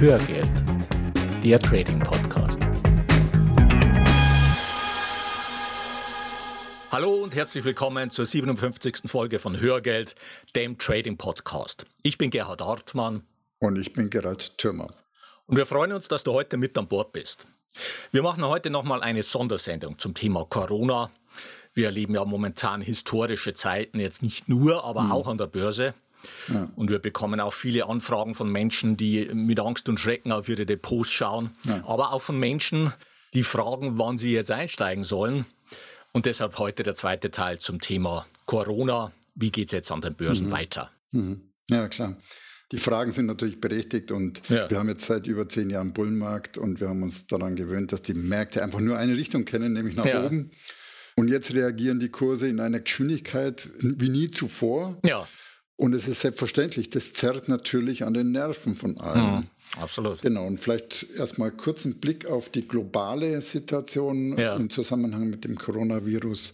Hörgeld, der Trading Podcast. Hallo und herzlich willkommen zur 57. Folge von Hörgeld, dem Trading Podcast. Ich bin Gerhard Hartmann. Und ich bin Gerhard Thürmer. Und wir freuen uns, dass du heute mit an Bord bist. Wir machen heute nochmal eine Sondersendung zum Thema Corona. Wir erleben ja momentan historische Zeiten, jetzt nicht nur, aber mhm. auch an der Börse. Ja. Und wir bekommen auch viele Anfragen von Menschen, die mit Angst und Schrecken auf ihre Depots schauen, ja. aber auch von Menschen, die fragen, wann sie jetzt einsteigen sollen. Und deshalb heute der zweite Teil zum Thema Corona. Wie geht es jetzt an den Börsen mhm. weiter? Mhm. Ja, klar. Die Fragen sind natürlich berechtigt und ja. wir haben jetzt seit über zehn Jahren Bullenmarkt und wir haben uns daran gewöhnt, dass die Märkte einfach nur eine Richtung kennen, nämlich nach ja. oben. Und jetzt reagieren die Kurse in einer Geschwindigkeit wie nie zuvor. Ja. Und es ist selbstverständlich, das zerrt natürlich an den Nerven von allen. Mhm, absolut. Genau, und vielleicht erstmal kurz einen Blick auf die globale Situation ja. im Zusammenhang mit dem Coronavirus.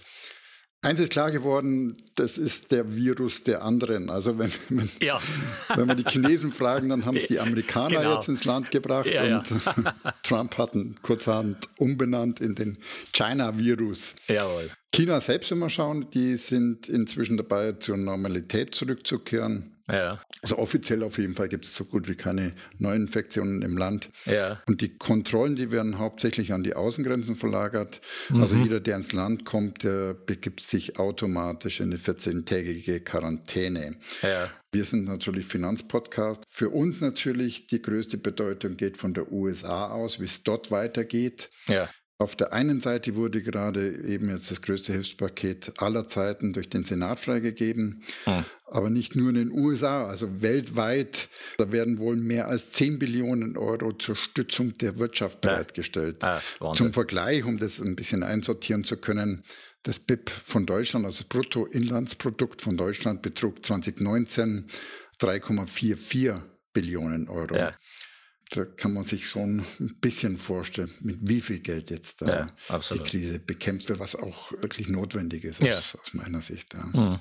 Eins ist klar geworden, das ist der Virus der anderen. Also wenn, wenn, ja. wenn wir die Chinesen fragen, dann haben es die Amerikaner genau. jetzt ins Land gebracht ja, und ja. Trump hat ihn kurzerhand umbenannt in den China-Virus. Jawohl. China selbst, wenn wir schauen, die sind inzwischen dabei, zur Normalität zurückzukehren. Ja. Also offiziell auf jeden Fall gibt es so gut wie keine Neuinfektionen im Land. Ja. Und die Kontrollen, die werden hauptsächlich an die Außengrenzen verlagert. Mhm. Also jeder, der ins Land kommt, der begibt sich automatisch in eine 14-tägige Quarantäne. Ja. Wir sind natürlich Finanzpodcast. Für uns natürlich die größte Bedeutung geht von der USA aus, wie es dort weitergeht. Ja. Auf der einen Seite wurde gerade eben jetzt das größte Hilfspaket aller Zeiten durch den Senat freigegeben, hm. aber nicht nur in den USA, also weltweit. Da werden wohl mehr als 10 Billionen Euro zur Stützung der Wirtschaft bereitgestellt. Ja. Ah, Zum Vergleich, um das ein bisschen einsortieren zu können, das BIP von Deutschland, also das Bruttoinlandsprodukt von Deutschland, betrug 2019 3,44 Billionen Euro. Ja da kann man sich schon ein bisschen vorstellen, mit wie viel Geld jetzt da ja, die Krise bekämpft wird, was auch wirklich notwendig ist ja. aus, aus, meiner Sicht. Ja. Mhm.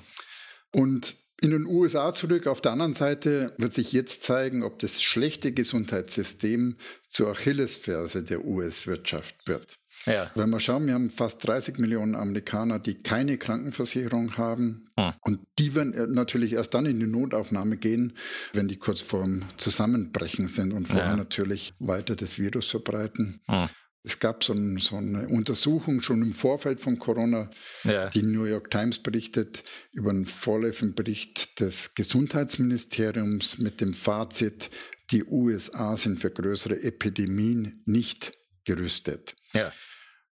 Und in den USA zurück, auf der anderen Seite wird sich jetzt zeigen, ob das schlechte Gesundheitssystem zur Achillesferse der US-Wirtschaft wird. Ja. Wenn wir schauen, wir haben fast 30 Millionen Amerikaner, die keine Krankenversicherung haben. Hm. Und die werden natürlich erst dann in die Notaufnahme gehen, wenn die kurz vorm Zusammenbrechen sind und vorher ja. natürlich weiter das Virus verbreiten. Hm. Es gab so, ein, so, eine Untersuchung schon im Vorfeld von Corona, ja. die New York Times berichtet über einen vorläufigen Bericht des Gesundheitsministeriums mit dem Fazit, die USA sind für größere Epidemien nicht gerüstet. Ja.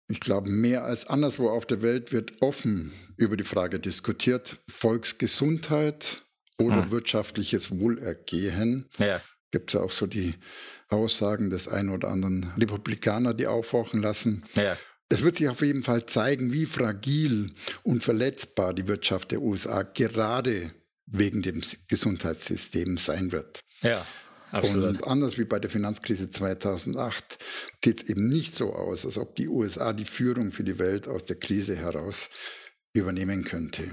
Ich glaube, mehr als anderswo auf der Welt wird offen über die Frage diskutiert, Volksgesundheit oder hm. wirtschaftliches Wohlergehen. Ja. Gibt es ja auch so die Aussagen des einen oder anderen Republikaner, die aufhorchen lassen. Ja. Es wird sich auf jeden Fall zeigen, wie fragil und verletzbar die Wirtschaft der USA gerade wegen dem Gesundheitssystem sein wird. Ja. Absolut. Und anders wie bei der Finanzkrise 2008 sieht es eben nicht so aus, als ob die USA die Führung für die Welt aus der Krise heraus übernehmen könnte.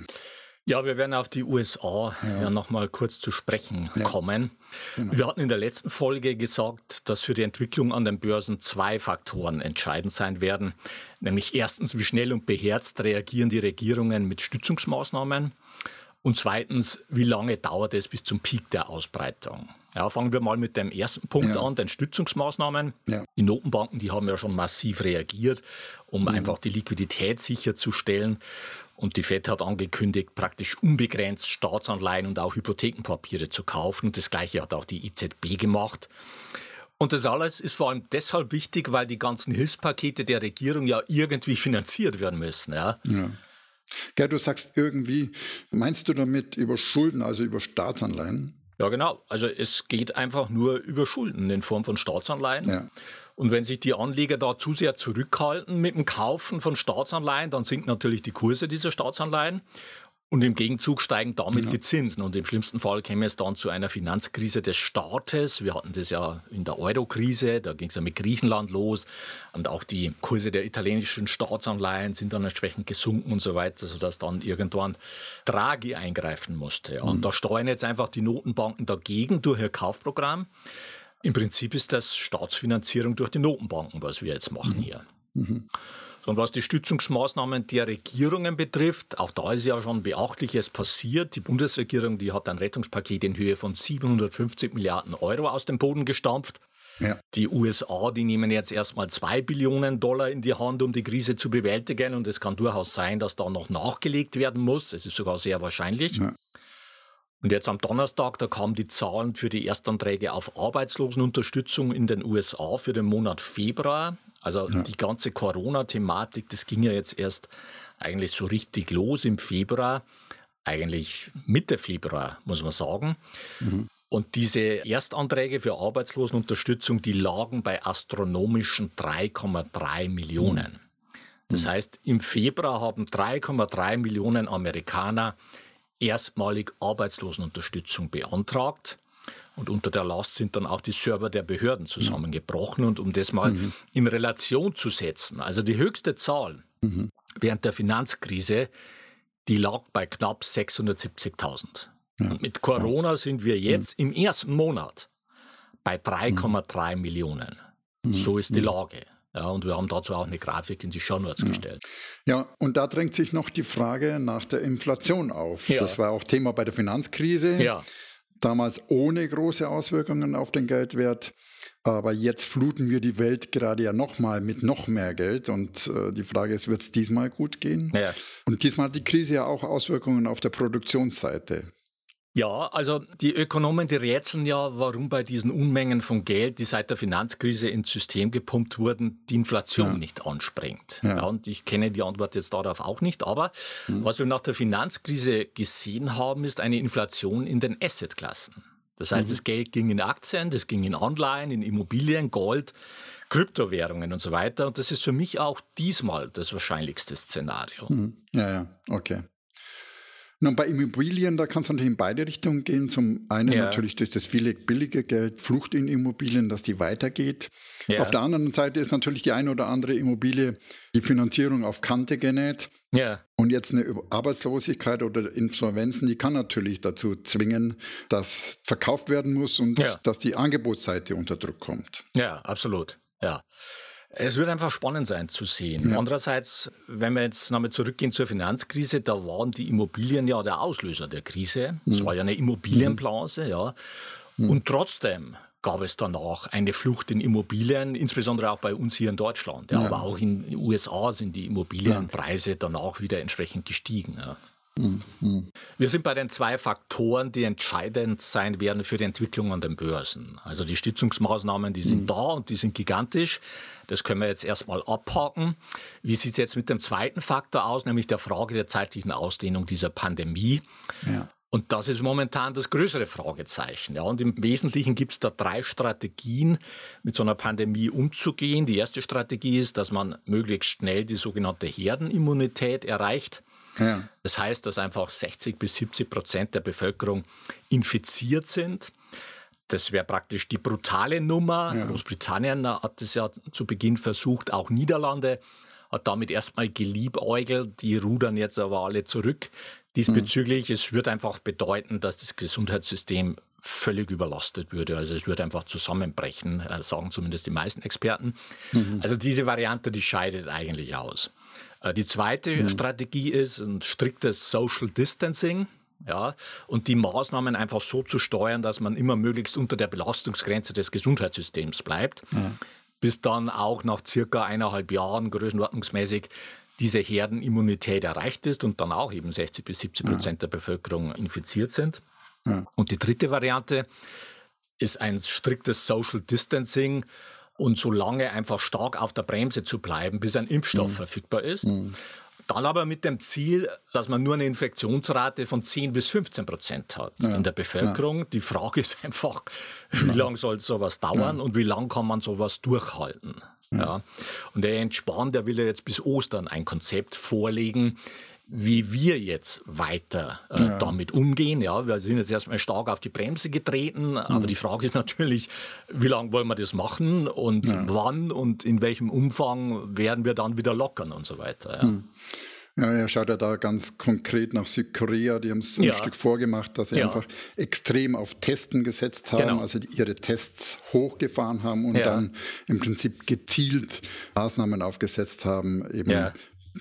Ja, wir werden auf die USA ja. ja nochmal kurz zu sprechen ja. kommen. Genau. Wir hatten in der letzten Folge gesagt, dass für die Entwicklung an den Börsen zwei Faktoren entscheidend sein werden. Nämlich erstens, wie schnell und beherzt reagieren die Regierungen mit Stützungsmaßnahmen. Und zweitens, wie lange dauert es bis zum Peak der Ausbreitung? Ja, fangen wir mal mit dem ersten Punkt ja. an, den Stützungsmaßnahmen. Ja. Die Notenbanken, die haben ja schon massiv reagiert, um mhm. einfach die Liquidität sicherzustellen. Und die FED hat angekündigt, praktisch unbegrenzt Staatsanleihen und auch Hypothekenpapiere zu kaufen. Und das Gleiche hat auch die EZB gemacht. Und das alles ist vor allem deshalb wichtig, weil die ganzen Hilfspakete der Regierung ja irgendwie finanziert werden müssen. Ja. ja. Gerd, du sagst irgendwie, meinst du damit über Schulden, also über Staatsanleihen? Ja, genau. Also es geht einfach nur über Schulden in Form von Staatsanleihen. Ja. Und wenn sich die Anleger da zu sehr zurückhalten mit dem Kaufen von Staatsanleihen, dann sinken natürlich die Kurse dieser Staatsanleihen. Und im Gegenzug steigen damit genau. die Zinsen. Und im schlimmsten Fall käme es dann zu einer Finanzkrise des Staates. Wir hatten das ja in der Euro-Krise, da ging es ja mit Griechenland los. Und auch die Kurse der italienischen Staatsanleihen sind dann entsprechend gesunken und so weiter, sodass dann irgendwann Draghi eingreifen musste. Und mhm. da steuern jetzt einfach die Notenbanken dagegen durch ihr Kaufprogramm. Im Prinzip ist das Staatsfinanzierung durch die Notenbanken, was wir jetzt machen mhm. hier. Mhm. Und was die Stützungsmaßnahmen der Regierungen betrifft, auch da ist ja schon Beachtliches passiert. Die Bundesregierung, die hat ein Rettungspaket in Höhe von 750 Milliarden Euro aus dem Boden gestampft. Ja. Die USA, die nehmen jetzt erstmal zwei Billionen Dollar in die Hand, um die Krise zu bewältigen. Und es kann durchaus sein, dass da noch nachgelegt werden muss. Es ist sogar sehr wahrscheinlich. Ja. Und jetzt am Donnerstag, da kamen die Zahlen für die Erstanträge auf Arbeitslosenunterstützung in den USA für den Monat Februar. Also ja. die ganze Corona-Thematik, das ging ja jetzt erst eigentlich so richtig los im Februar, eigentlich Mitte Februar, muss man sagen. Mhm. Und diese Erstanträge für Arbeitslosenunterstützung, die lagen bei astronomischen 3,3 Millionen. Das mhm. heißt, im Februar haben 3,3 Millionen Amerikaner erstmalig Arbeitslosenunterstützung beantragt. Und unter der Last sind dann auch die Server der Behörden zusammengebrochen. Und um das mal mhm. in Relation zu setzen, also die höchste Zahl mhm. während der Finanzkrise, die lag bei knapp 670.000. Ja. Mit Corona ja. sind wir jetzt mhm. im ersten Monat bei 3,3 mhm. Millionen. Mhm. So ist die mhm. Lage. Ja, und wir haben dazu auch eine Grafik in die Shownotes ja. gestellt. Ja, und da drängt sich noch die Frage nach der Inflation auf. Ja. Das war auch Thema bei der Finanzkrise. Ja. Damals ohne große Auswirkungen auf den Geldwert. Aber jetzt fluten wir die Welt gerade ja nochmal mit noch mehr Geld. Und äh, die Frage ist, wird es diesmal gut gehen? Ja. Und diesmal hat die Krise ja auch Auswirkungen auf der Produktionsseite. Ja, also die Ökonomen, die rätseln ja, warum bei diesen Unmengen von Geld, die seit der Finanzkrise ins System gepumpt wurden, die Inflation ja. nicht anspringt. Ja. ja. und ich kenne die Antwort jetzt darauf auch nicht. Aber mhm. was wir nach der Finanzkrise gesehen haben, ist eine Inflation in den Assetklassen. Das heißt, mhm. das Geld ging in Aktien, das ging in Anleihen, in Immobilien, Gold, Kryptowährungen und so weiter. Und das ist für mich auch diesmal das wahrscheinlichste Szenario. Mhm. Ja, ja, okay. Nun, bei Immobilien, da kann es natürlich in beide Richtungen gehen. Zum einen ja. natürlich durch das viele billige Geld, Flucht in Immobilien, dass die weitergeht. Ja. Auf der anderen Seite ist natürlich die eine oder andere Immobilie die Finanzierung auf Kante genäht. Ja. Und jetzt eine Arbeitslosigkeit oder Insolvenzen, die kann natürlich dazu zwingen, dass verkauft werden muss und ja. dass die Angebotsseite unter Druck kommt. Ja, absolut. Ja. Es wird einfach spannend sein zu sehen. Ja. Andererseits, wenn wir jetzt nochmal zurückgehen zur Finanzkrise, da waren die Immobilien ja der Auslöser der Krise. Es mhm. war ja eine Immobilienblase, ja. Mhm. Und trotzdem gab es danach eine Flucht in Immobilien, insbesondere auch bei uns hier in Deutschland. Ja. Ja. Aber auch in den USA sind die Immobilienpreise danach wieder entsprechend gestiegen. Ja. Mhm. Wir sind bei den zwei Faktoren, die entscheidend sein werden für die Entwicklung an den Börsen. Also die Stützungsmaßnahmen, die sind mhm. da und die sind gigantisch. Das können wir jetzt erstmal abhaken. Wie sieht es jetzt mit dem zweiten Faktor aus, nämlich der Frage der zeitlichen Ausdehnung dieser Pandemie? Ja. Und das ist momentan das größere Fragezeichen. Ja, und im Wesentlichen gibt es da drei Strategien, mit so einer Pandemie umzugehen. Die erste Strategie ist, dass man möglichst schnell die sogenannte Herdenimmunität erreicht. Ja. Das heißt, dass einfach 60 bis 70 Prozent der Bevölkerung infiziert sind. Das wäre praktisch die brutale Nummer. Ja. Großbritannien hat es ja zu Beginn versucht, auch Niederlande hat damit erstmal geliebäugelt. Die rudern jetzt aber alle zurück. Diesbezüglich, mhm. es wird einfach bedeuten, dass das Gesundheitssystem völlig überlastet würde. Also es würde einfach zusammenbrechen, äh, sagen zumindest die meisten Experten. Mhm. Also diese Variante, die scheidet eigentlich aus. Äh, die zweite mhm. Strategie ist ein striktes Social Distancing. Ja, und die Maßnahmen einfach so zu steuern, dass man immer möglichst unter der Belastungsgrenze des Gesundheitssystems bleibt, ja. bis dann auch nach circa eineinhalb Jahren größenordnungsmäßig diese Herdenimmunität erreicht ist und dann auch eben 60 bis 70 Prozent ja. der Bevölkerung infiziert sind. Ja. Und die dritte Variante ist ein striktes Social Distancing und so lange einfach stark auf der Bremse zu bleiben, bis ein Impfstoff mhm. verfügbar ist. Mhm. Dann aber mit dem Ziel, dass man nur eine Infektionsrate von 10 bis 15 Prozent hat ja. in der Bevölkerung. Ja. Die Frage ist einfach, wie ja. lange soll sowas dauern und wie lange kann man sowas durchhalten? Ja. Und der Entspann, der will ja jetzt bis Ostern ein Konzept vorlegen, wie wir jetzt weiter äh, ja. damit umgehen. Ja, wir sind jetzt erstmal stark auf die Bremse getreten, mhm. aber die Frage ist natürlich, wie lange wollen wir das machen und ja. wann und in welchem Umfang werden wir dann wieder lockern und so weiter. Ja. Mhm. Ja, er schaut ja da ganz konkret nach Südkorea. Die haben es ja. ein Stück vorgemacht, dass sie ja. einfach extrem auf Testen gesetzt haben, genau. also ihre Tests hochgefahren haben und ja. dann im Prinzip gezielt Maßnahmen aufgesetzt haben, eben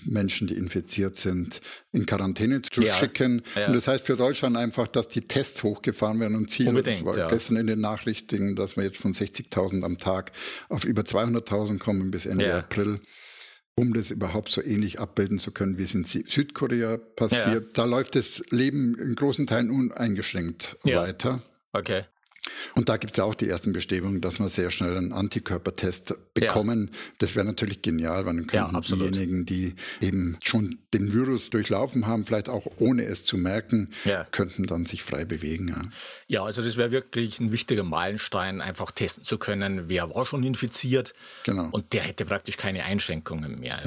Menschen, die infiziert sind, in Quarantäne zu ja. schicken. Ja. Und das heißt für Deutschland einfach, dass die Tests hochgefahren werden und Ziel Unbedingt, war ja. gestern in den Nachrichten, dass wir jetzt von 60.000 am Tag auf über 200.000 kommen bis Ende April um das überhaupt so ähnlich abbilden zu können, wie es in Südkorea passiert. Ja. Da läuft das Leben in großen Teilen uneingeschränkt ja. weiter. Okay. Und da gibt es ja auch die ersten Bestrebungen, dass wir sehr schnell einen Antikörpertest bekommen. Ja. Das wäre natürlich genial, weil dann könnten ja, diejenigen, die eben schon den Virus durchlaufen haben, vielleicht auch ohne es zu merken, ja. könnten dann sich frei bewegen. Ja, ja also das wäre wirklich ein wichtiger Meilenstein, einfach testen zu können, wer war schon infiziert. Genau. Und der hätte praktisch keine Einschränkungen mehr.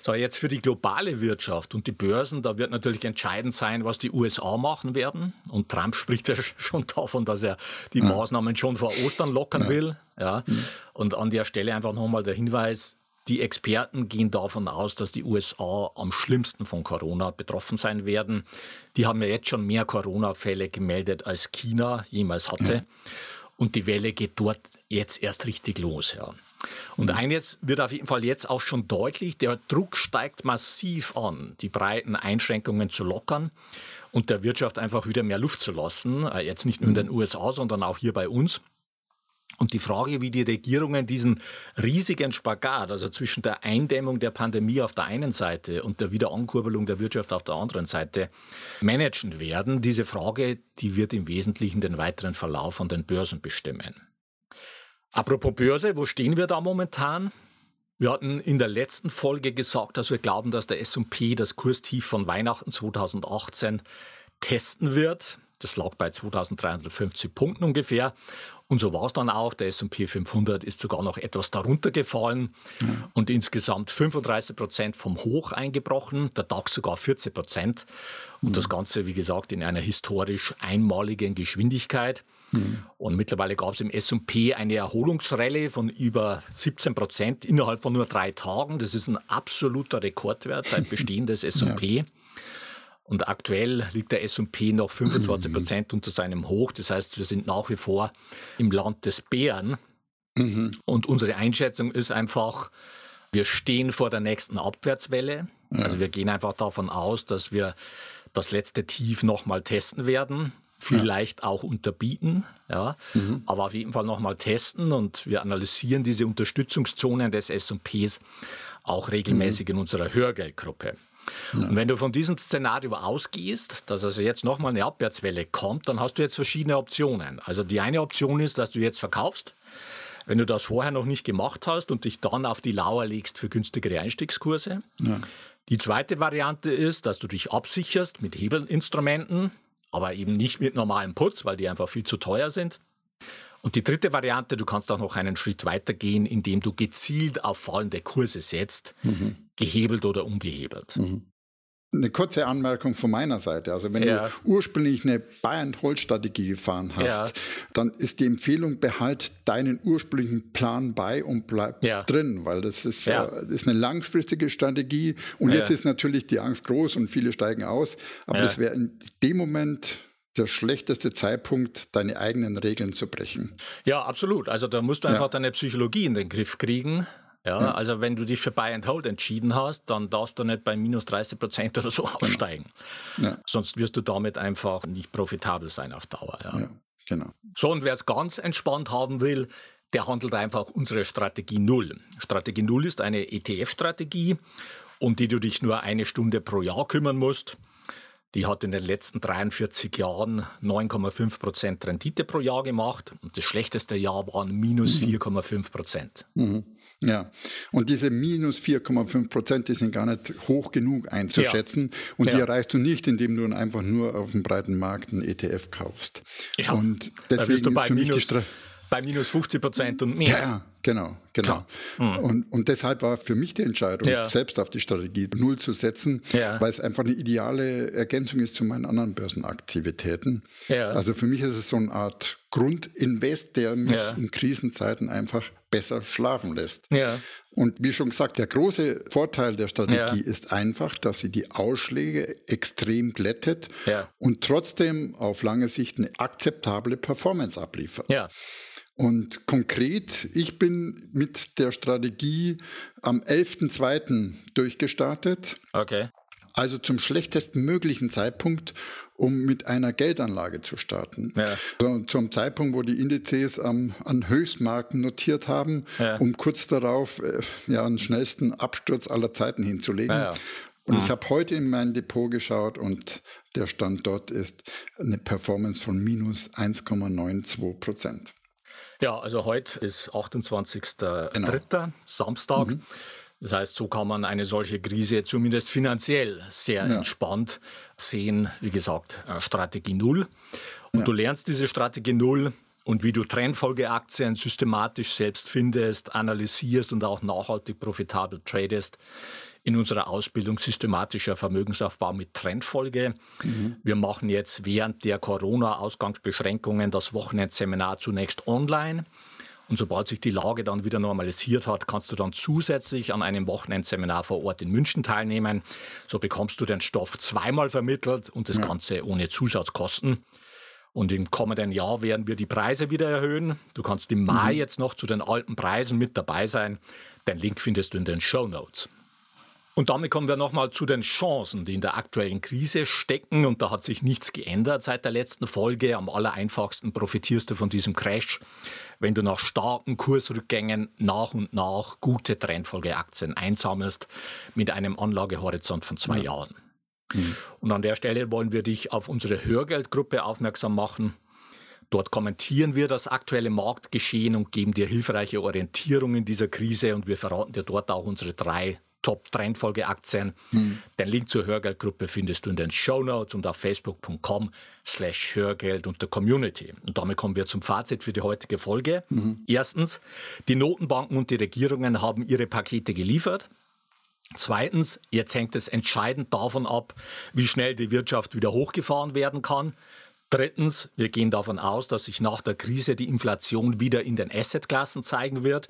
So, jetzt für die globale Wirtschaft und die Börsen, da wird natürlich entscheidend sein, was die USA machen werden. Und Trump spricht ja schon davon, dass er die ja. Maßnahmen schon vor Ostern lockern ja. will. Ja. Mhm. Und an der Stelle einfach nochmal der Hinweis, die Experten gehen davon aus, dass die USA am schlimmsten von Corona betroffen sein werden. Die haben ja jetzt schon mehr Corona-Fälle gemeldet, als China jemals hatte. Ja. Und die Welle geht dort jetzt erst richtig los. Ja. Und eines wird auf jeden Fall jetzt auch schon deutlich, der Druck steigt massiv an, die breiten Einschränkungen zu lockern und der Wirtschaft einfach wieder mehr Luft zu lassen. Äh, jetzt nicht nur in den USA, sondern auch hier bei uns. Und die Frage, wie die Regierungen diesen riesigen Spagat, also zwischen der Eindämmung der Pandemie auf der einen Seite und der Wiederankurbelung der Wirtschaft auf der anderen Seite managen werden, diese Frage, die wird im Wesentlichen den weiteren Verlauf von den Börsen bestimmen. Apropos Börse, wo stehen wir da momentan? Wir hatten in der letzten Folge gesagt, dass wir glauben, dass der S&P das Kurstief von Weihnachten 2018 testen wird. Das lag bei 2350 Punkten ungefähr. Und so war es dann auch. Der S&P 500 ist sogar noch etwas darunter gefallen mhm. und insgesamt 35 Prozent vom Hoch eingebrochen, der DAX sogar 14 Prozent. Und mhm. das Ganze, wie gesagt, in einer historisch einmaligen Geschwindigkeit. Mhm. Und mittlerweile gab es im S&P eine Erholungsrallye von über 17 Prozent innerhalb von nur drei Tagen. Das ist ein absoluter Rekordwert seit Bestehen des S&P. Ja. Und aktuell liegt der S&P noch 25 Prozent unter seinem Hoch. Das heißt, wir sind nach wie vor im Land des Bären. Mhm. Und unsere Einschätzung ist einfach, wir stehen vor der nächsten Abwärtswelle. Ja. Also wir gehen einfach davon aus, dass wir das letzte Tief nochmal testen werden vielleicht ja. auch unterbieten, ja, mhm. aber auf jeden Fall nochmal testen und wir analysieren diese Unterstützungszonen des S&Ps auch regelmäßig mhm. in unserer Hörgeldgruppe. Ja. Und wenn du von diesem Szenario ausgehst, dass also jetzt nochmal eine Abwärtswelle kommt, dann hast du jetzt verschiedene Optionen. Also die eine Option ist, dass du jetzt verkaufst. Wenn du das vorher noch nicht gemacht hast und dich dann auf die Lauer legst für günstigere Einstiegskurse. Ja. Die zweite Variante ist, dass du dich absicherst mit Hebelinstrumenten aber eben nicht mit normalem Putz, weil die einfach viel zu teuer sind. Und die dritte Variante, du kannst auch noch einen Schritt weiter gehen, indem du gezielt auf fallende Kurse setzt, mhm. gehebelt oder ungehebelt. Mhm. Eine kurze Anmerkung von meiner Seite. Also wenn ja. du ursprünglich eine Buy-and-Hold-Strategie gefahren hast, ja. dann ist die Empfehlung, behalt deinen ursprünglichen Plan bei und bleib ja. drin, weil das ist, äh, ist eine langfristige Strategie. Und jetzt ist natürlich die Angst groß und viele steigen aus. Aber das wäre in dem Moment der schlechteste Zeitpunkt, deine eigenen Regeln zu brechen. Ja, absolut. Also da musst du einfach deine Psychologie in den Griff kriegen. Ja, ja, also wenn du dich für Buy and Hold entschieden hast, dann darfst du nicht bei minus 30 Prozent oder so genau. aussteigen. Ja. Sonst wirst du damit einfach nicht profitabel sein auf Dauer. Ja. ja genau. So, und wer es ganz entspannt haben will, der handelt einfach unsere Strategie Null. Strategie Null ist eine ETF-Strategie, um die du dich nur eine Stunde pro Jahr kümmern musst. Die hat in den letzten 43 Jahren 9,5 Prozent Rendite pro Jahr gemacht und das schlechteste Jahr waren minus 4,5 mhm. Ja, und diese minus 4,5 Prozent, die sind gar nicht hoch genug einzuschätzen. Ja. Und ja. die erreichst du nicht, indem du einfach nur auf dem breiten Markt einen ETF kaufst. Ja, und deswegen da bist du bei minus, bei minus 50 Prozent und mehr. Ja, genau, genau. Mhm. Und, und deshalb war für mich die Entscheidung, ja. selbst auf die Strategie Null zu setzen, ja. weil es einfach eine ideale Ergänzung ist zu meinen anderen Börsenaktivitäten. Ja. Also für mich ist es so eine Art Grundinvest, der mich in Krisenzeiten einfach besser schlafen lässt. Ja. Und wie schon gesagt, der große Vorteil der Strategie ist einfach, dass sie die Ausschläge extrem glättet und trotzdem auf lange Sicht eine akzeptable Performance abliefert. Und konkret, ich bin mit der Strategie am 11.02. durchgestartet. Okay. Also zum schlechtesten möglichen Zeitpunkt, um mit einer Geldanlage zu starten. Ja. Zum Zeitpunkt, wo die Indizes am, an Höchstmarken notiert haben, ja. um kurz darauf äh, ja, einen schnellsten Absturz aller Zeiten hinzulegen. Ja, und ich habe heute in mein Depot geschaut und der Stand dort ist eine Performance von minus 1,92 Prozent. Ja, also heute ist 28.03. Genau. Samstag. Mhm. Das heißt, so kann man eine solche Krise zumindest finanziell sehr ja. entspannt sehen. Wie gesagt, äh, Strategie Null. Und ja. du lernst diese Strategie Null und wie du Trendfolgeaktien systematisch selbst findest, analysierst und auch nachhaltig profitabel tradest in unserer Ausbildung systematischer Vermögensaufbau mit Trendfolge. Mhm. Wir machen jetzt während der Corona-Ausgangsbeschränkungen das Wochenendseminar zunächst online. Und sobald sich die Lage dann wieder normalisiert hat, kannst du dann zusätzlich an einem Wochenendseminar vor Ort in München teilnehmen. So bekommst du den Stoff zweimal vermittelt und das ja. Ganze ohne Zusatzkosten. Und im kommenden Jahr werden wir die Preise wieder erhöhen. Du kannst im Mai mhm. jetzt noch zu den alten Preisen mit dabei sein. Den Link findest du in den Show Notes. Und damit kommen wir nochmal zu den Chancen, die in der aktuellen Krise stecken. Und da hat sich nichts geändert seit der letzten Folge. Am allereinfachsten profitierst du von diesem Crash, wenn du nach starken Kursrückgängen nach und nach gute Trendfolgeaktien einsammelst mit einem Anlagehorizont von zwei ja. Jahren. Mhm. Und an der Stelle wollen wir dich auf unsere Hörgeldgruppe aufmerksam machen. Dort kommentieren wir das aktuelle Marktgeschehen und geben dir hilfreiche Orientierung in dieser Krise und wir verraten dir dort auch unsere drei Top-Trendfolge-Aktien. Hm. Den Link zur Hörgeldgruppe findest du in den Show Notes und auf facebook.com slash Hörgeld und der Community. Und damit kommen wir zum Fazit für die heutige Folge. Mhm. Erstens, die Notenbanken und die Regierungen haben ihre Pakete geliefert. Zweitens, jetzt hängt es entscheidend davon ab, wie schnell die Wirtschaft wieder hochgefahren werden kann. Drittens, wir gehen davon aus, dass sich nach der Krise die Inflation wieder in den Assetklassen zeigen wird.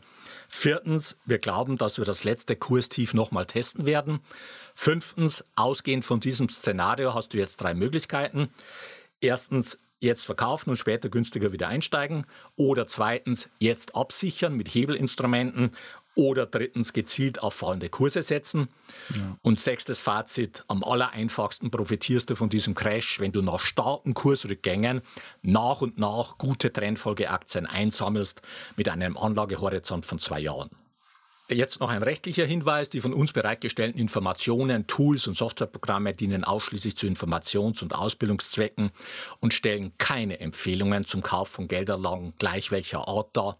Viertens, wir glauben, dass wir das letzte Kurstief nochmal testen werden. Fünftens, ausgehend von diesem Szenario hast du jetzt drei Möglichkeiten. Erstens, jetzt verkaufen und später günstiger wieder einsteigen. Oder zweitens, jetzt absichern mit Hebelinstrumenten. Oder drittens gezielt auf fallende Kurse setzen. Ja. Und sechstes Fazit, am allereinfachsten profitierst du von diesem Crash, wenn du nach starken Kursrückgängen nach und nach gute Trendfolgeaktien einsammelst mit einem Anlagehorizont von zwei Jahren. Jetzt noch ein rechtlicher Hinweis. Die von uns bereitgestellten Informationen, Tools und Softwareprogramme dienen ausschließlich zu Informations- und Ausbildungszwecken und stellen keine Empfehlungen zum Kauf von Geldanlagen gleich welcher Art dar.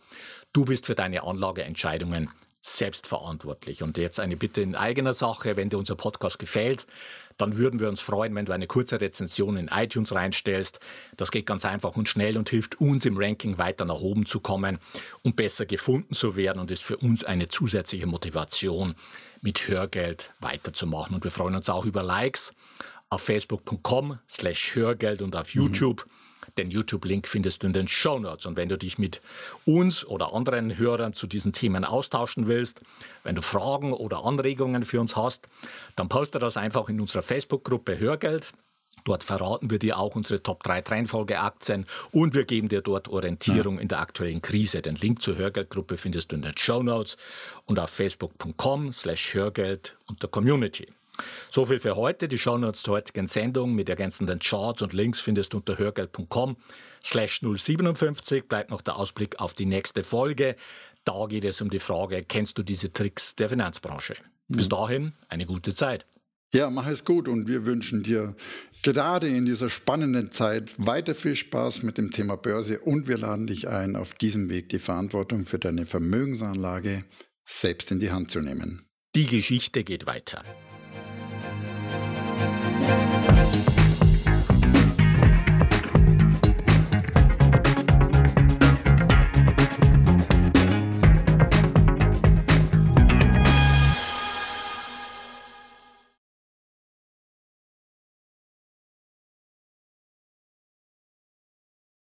Du bist für deine Anlageentscheidungen selbstverantwortlich. Und jetzt eine Bitte in eigener Sache, wenn dir unser Podcast gefällt, dann würden wir uns freuen, wenn du eine kurze Rezension in iTunes reinstellst. Das geht ganz einfach und schnell und hilft uns im Ranking weiter nach oben zu kommen und besser gefunden zu werden und ist für uns eine zusätzliche Motivation, mit Hörgeld weiterzumachen. Und wir freuen uns auch über Likes auf facebook.com slash Hörgeld und auf YouTube. Mhm. Den YouTube-Link findest du in den Show Notes. Und wenn du dich mit uns oder anderen Hörern zu diesen Themen austauschen willst, wenn du Fragen oder Anregungen für uns hast, dann poste das einfach in unserer Facebook-Gruppe Hörgeld. Dort verraten wir dir auch unsere Top 3 Treinfolgeaktien und wir geben dir dort Orientierung in der aktuellen Krise. Den Link zur Hörgeldgruppe findest du in den Show Notes und auf facebook.com slash Hörgeld und der Community. So viel für heute. Die Shownotes zur heutigen Sendung mit ergänzenden Charts und Links findest du unter hörgeld.com slash 057. Bleibt noch der Ausblick auf die nächste Folge. Da geht es um die Frage, kennst du diese Tricks der Finanzbranche? Bis dahin eine gute Zeit. Ja, mach es gut und wir wünschen dir gerade in dieser spannenden Zeit weiter viel Spaß mit dem Thema Börse und wir laden dich ein, auf diesem Weg die Verantwortung für deine Vermögensanlage selbst in die Hand zu nehmen. Die Geschichte geht weiter. Música